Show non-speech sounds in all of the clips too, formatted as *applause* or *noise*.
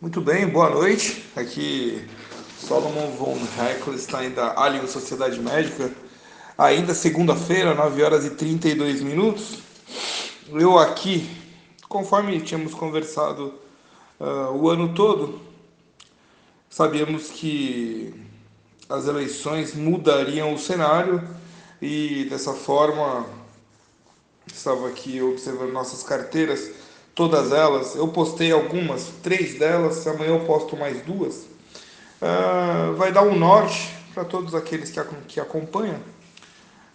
Muito bem, boa noite. Aqui Solomon von Heikel está ainda Alien Sociedade Médica. Ainda segunda-feira, 9 horas e 32 minutos. Eu aqui, conforme tínhamos conversado uh, o ano todo, sabíamos que as eleições mudariam o cenário e dessa forma estava aqui observando nossas carteiras todas elas. Eu postei algumas, três delas, amanhã eu posto mais duas. Uh, vai dar um norte para todos aqueles que, que acompanham,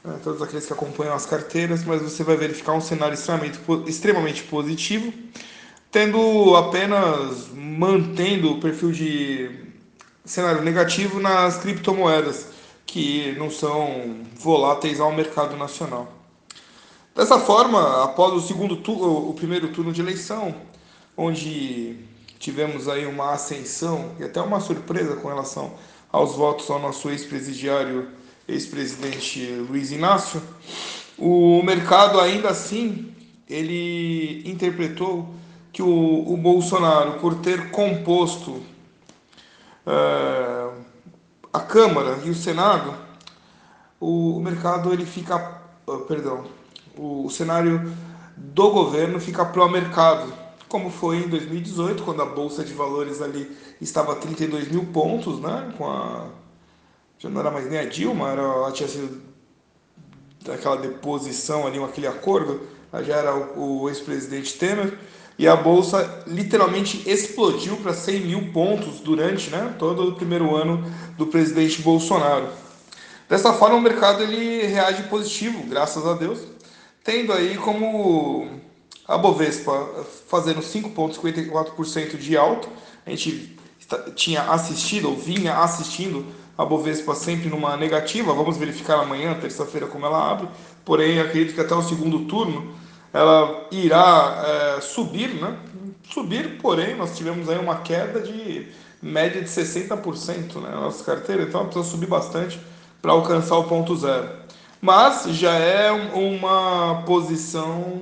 uh, todos aqueles que acompanham as carteiras, mas você vai verificar um cenário extremamente, extremamente positivo, tendo apenas mantendo o perfil de cenário negativo nas criptomoedas, que não são voláteis ao mercado nacional. Dessa forma, após o segundo turno, o primeiro turno de eleição, onde tivemos aí uma ascensão e até uma surpresa com relação aos votos ao nosso ex-presidiário, ex-presidente Luiz Inácio, o mercado ainda assim ele interpretou que o, o Bolsonaro, por ter composto uh, a Câmara e o Senado, o, o mercado ele fica, uh, perdão, o, cenário do governo fica pró-mercado, como foi em 2018, quando a Bolsa de Valores ali estava a 32 mil pontos, né? Com a, já não era mais nem a Dilma, era, ela tinha sido aquela deposição ali, aquele acordo, já era o, o ex-presidente Temer, e a Bolsa literalmente explodiu para 100 mil pontos durante né, todo o primeiro ano do presidente Bolsonaro. Dessa forma, o mercado ele reage positivo, graças a Deus, tendo aí como a Bovespa fazendo 5,54% de alta. A gente tinha assistido ou vinha assistindo a Bovespa sempre numa negativa. Vamos verificar amanhã, terça-feira, como ela abre. Porém, acredito que até o segundo turno ela irá é, subir, né? Subir, porém, nós tivemos aí uma queda de média de 60% né, nossa carteira, então ela precisa subir bastante para alcançar o ponto zero mas já é uma posição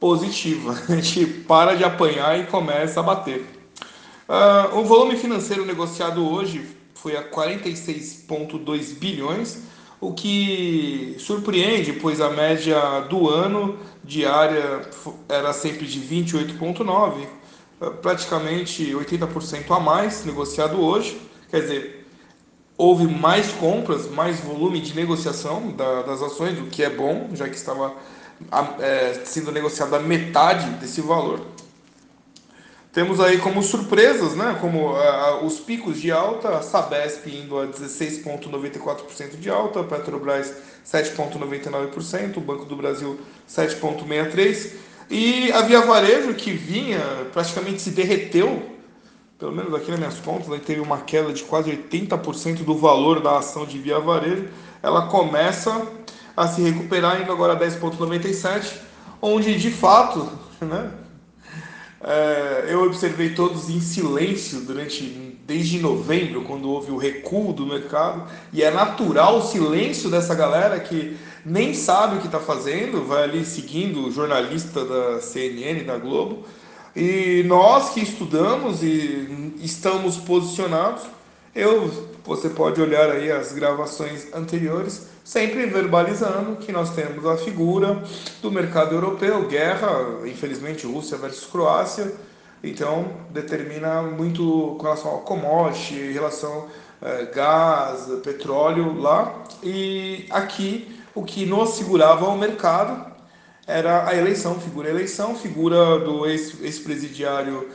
positiva. *laughs* A gente para de apanhar e começa a bater. Uh, o volume financeiro negociado hoje foi a 46,2 bilhões, o que surpreende, pois a média do ano diária era sempre de 28,9, ah, praticamente 80% a mais negociado hoje. Quer dizer, houve mais compras, mais volume de negociação da, das ações, o que é bom, já que estava é, sendo negociado a metade desse valor. Temos aí como surpresas, né, como os picos de alta, a Sabesp indo a 16,94% de alta, Petrobras 7,99%, o Banco do Brasil 7,63%, e a Via Varejo, que vinha, praticamente se derreteu pelo menos aqui nas minhas contas, aí teve uma queda de quase 80% do valor da ação de Via Varejo, ela começa a se recuperar indo agora a 10,97, onde de fato, *laughs* né, é, eu observei todos em silêncio durante desde novembro, quando houve o recuo do mercado, e é natural o silêncio dessa galera que nem sabe o que está fazendo, vai ali seguindo o jornalista da CNN, da Globo, e nós que estudamos e estamos posicionados, eu, você pode olhar aí as gravações anteriores, sempre verbalizando que nós temos a figura do mercado europeu, guerra, infelizmente Rússia versus Croácia, então determina muito com relação ao commodity, em relação eh, gás, petróleo lá, e aqui o que nos segurava o mercado era a eleição, figura eleição, figura do ex-presidiário,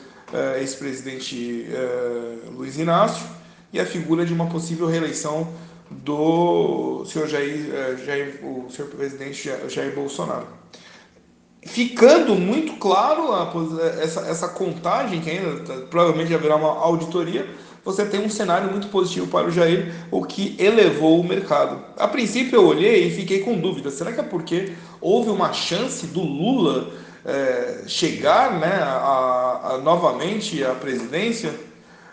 ex ex-presidente eh, Luiz Inácio, e a figura de uma possível reeleição do senhor Jair, eh, Jair o senhor presidente Jair, Bolsonaro. Ficando muito claro essa, essa contagem, que ainda provavelmente haverá uma auditoria, você tem um cenário muito positivo para o Jair, o que elevou o mercado. A princípio eu olhei e fiquei com dúvida, será que é porque houve uma chance do Lula é, chegar né, a, a, novamente à presidência?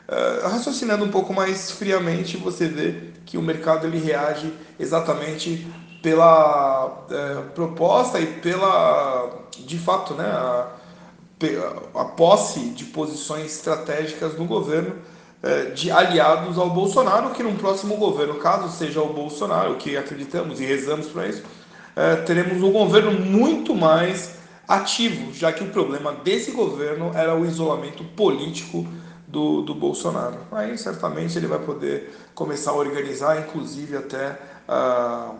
É, raciocinando um pouco mais friamente, você vê que o mercado ele reage exatamente pela é, proposta e pela, de fato, né, a, a posse de posições estratégicas no governo de aliados ao Bolsonaro, que num próximo governo, caso seja o Bolsonaro, que acreditamos e rezamos para isso, é, teremos um governo muito mais ativo, já que o problema desse governo era o isolamento político do, do Bolsonaro. Aí certamente ele vai poder começar a organizar, inclusive até ah,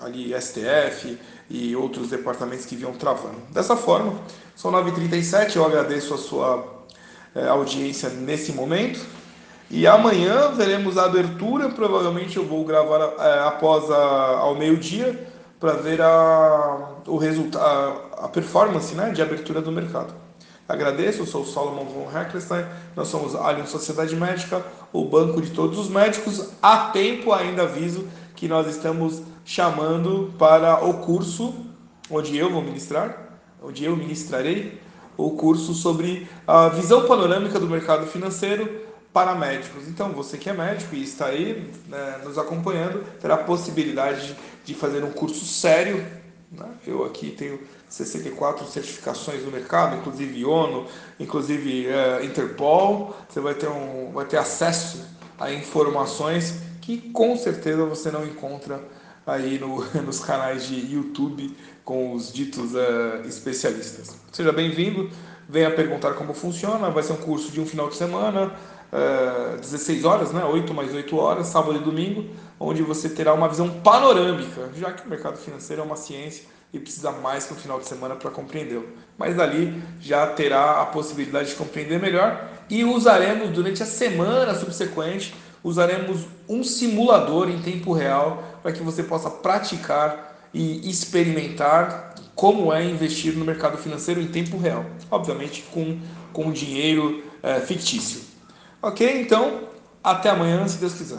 ali STF e outros departamentos que vinham travando. Dessa forma, são 9h37, eu agradeço a sua eh, audiência nesse momento. E amanhã veremos a abertura, provavelmente eu vou gravar é, após a, ao meio-dia para ver a, o resultado, a performance né, de abertura do mercado. Agradeço, eu sou o Solomon von Heckelstein, nós somos Allianz Sociedade Médica, o banco de todos os médicos. Há tempo ainda aviso que nós estamos chamando para o curso onde eu vou ministrar, onde eu ministrarei o curso sobre a visão panorâmica do mercado financeiro para médicos. Então, você que é médico e está aí né, nos acompanhando, terá a possibilidade de fazer um curso sério. Né? Eu aqui tenho 64 certificações no mercado, inclusive ONU, inclusive é, Interpol. Você vai ter, um, vai ter acesso a informações que com certeza você não encontra aí no, *laughs* nos canais de YouTube com os ditos uh, especialistas. Seja bem-vindo, venha perguntar como funciona. Vai ser um curso de um final de semana, 16 é, horas, né? 8 mais 8 horas, sábado e domingo, onde você terá uma visão panorâmica, já que o mercado financeiro é uma ciência e precisa mais que um final de semana para compreendê-lo. Mas dali já terá a possibilidade de compreender melhor e usaremos durante a semana subsequente, usaremos um simulador em tempo real para que você possa praticar e experimentar como é investir no mercado financeiro em tempo real, obviamente com, com dinheiro é, fictício. Ok? Então, até amanhã, se Deus quiser.